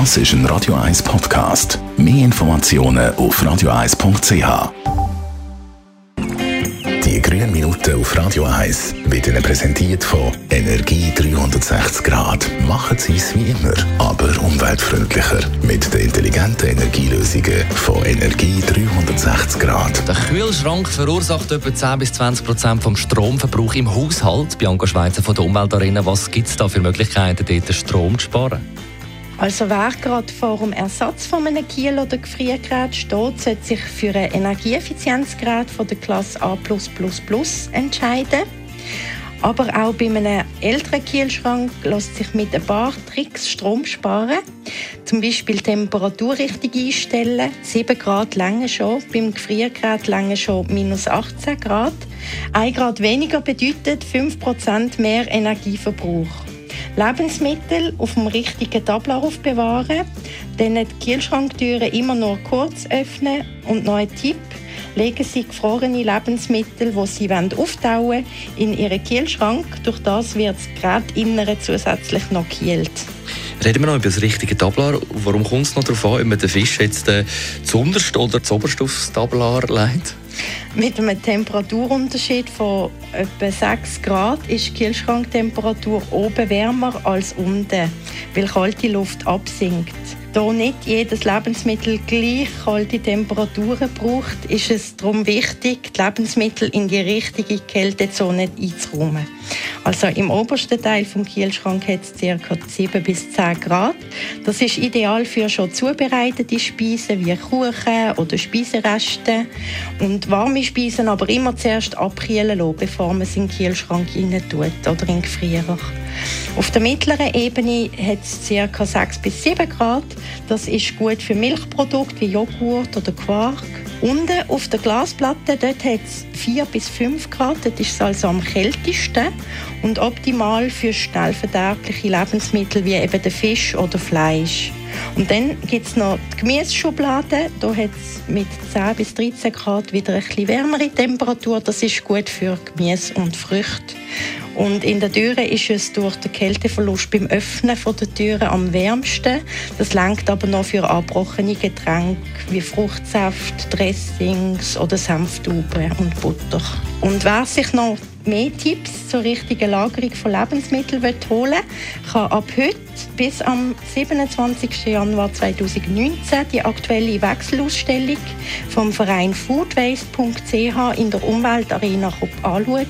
Das ist ein Radio 1 Podcast. Mehr Informationen auf radio1.ch. Die grünen Minuten auf Radio 1 wird Ihnen präsentiert von Energie 360 Grad. Machen Sie es wie immer, aber umweltfreundlicher. Mit den intelligenten Energielösungen von Energie 360 Grad. Der Kühlschrank verursacht etwa 10 bis 20 Prozent vom Stromverbrauch im Haushalt. Bianca Schweizer von der Umweltarena, was gibt es da für Möglichkeiten, dort Strom zu sparen? Also wer gerade vor dem Ersatz von einem Kiel- oder Gefriergerät steht, sollte sich für ein Energieeffizienzgerät von der Klasse A++ entscheiden. Aber auch bei einem älteren Kielschrank lässt sich mit ein paar Tricks Strom sparen. Zum Beispiel Temperatur richtig einstellen. 7 Grad länger schon, beim Gefriergerät länger schon minus 18 Grad. 1 Grad weniger bedeutet 5% mehr Energieverbrauch. Lebensmittel auf dem richtigen Tablar aufbewahren, dann die Kühlschranktüren immer nur kurz öffnen und noch ein Tipp, legen Sie gefrorene Lebensmittel, die Sie auftauen wollen, in Ihren Kühlschrank. Durch das wird das Gerätinnere zusätzlich noch gekühlt. Reden wir noch über das richtige Tablar. Warum kommt es noch darauf an, ob man den Fisch jetzt äh, zuunterst oder zuoberst aufs Tablar legt? Mit einem Temperaturunterschied von etwa 6 Grad ist die Kühlschranktemperatur oben wärmer als unten, weil kalte Luft absinkt. Da nicht jedes Lebensmittel gleich kalte Temperaturen braucht, ist es darum wichtig, die Lebensmittel in die richtige Kältezone einzuräumen. Also im obersten Teil vom Kühlschrank hat es ca. 7 bis 10 Grad. Das ist ideal für schon zubereitete Speisen wie Kuchen oder Speisereste. Und warme Speisen aber immer zuerst abkühlen lassen, bevor man sie in den Kühlschrank rein tut oder in den Gefrierer. Auf der mittleren Ebene hat es ca. 6 bis 7 Grad. Das ist gut für Milchprodukte wie Joghurt oder Quark. Unten auf der Glasplatte hat es 4 bis 5 Grad, dort ist also am kältesten und optimal für schnell verderbliche Lebensmittel wie eben den Fisch oder Fleisch. Und dann gibt es noch die Gemüseschublade. Da hat es mit 10 bis 13 Grad wieder eine wärmere Temperatur. Das ist gut für Gemüse und Früchte. Und in der Türe ist es durch den Kälteverlust beim Öffnen der Türe am wärmsten. Das lenkt aber noch für abgebrochene Getränke wie Fruchtsaft, Dressings oder Senftube und Butter. Und wer sich noch mehr Tipps zur richtigen Lagerung von Lebensmitteln holen will, kann ab heute bis am 27. Januar 2019 die aktuelle Wechselausstellung vom Verein foodwaste.ch in der Umweltarena anschauen.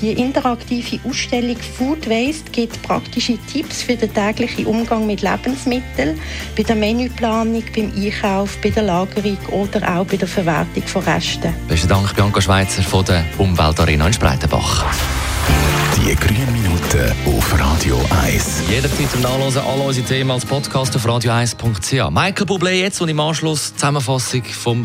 Die interaktive Ausstellung Food Waste gibt praktische Tipps für den täglichen Umgang mit Lebensmitteln, bei der Menüplanung, beim Einkauf, bei der Lagerung oder auch bei der Verwertung von Resten. Besten Dank, Bianca Schweizer von der Umweltarena in Spreitenbach. Die grünen Minuten auf Radio 1. Jederzeit zum Nachlesen alle unsere Themen als Podcast auf radio1.ch. Michael Bublé jetzt und im Anschluss Zusammenfassung vom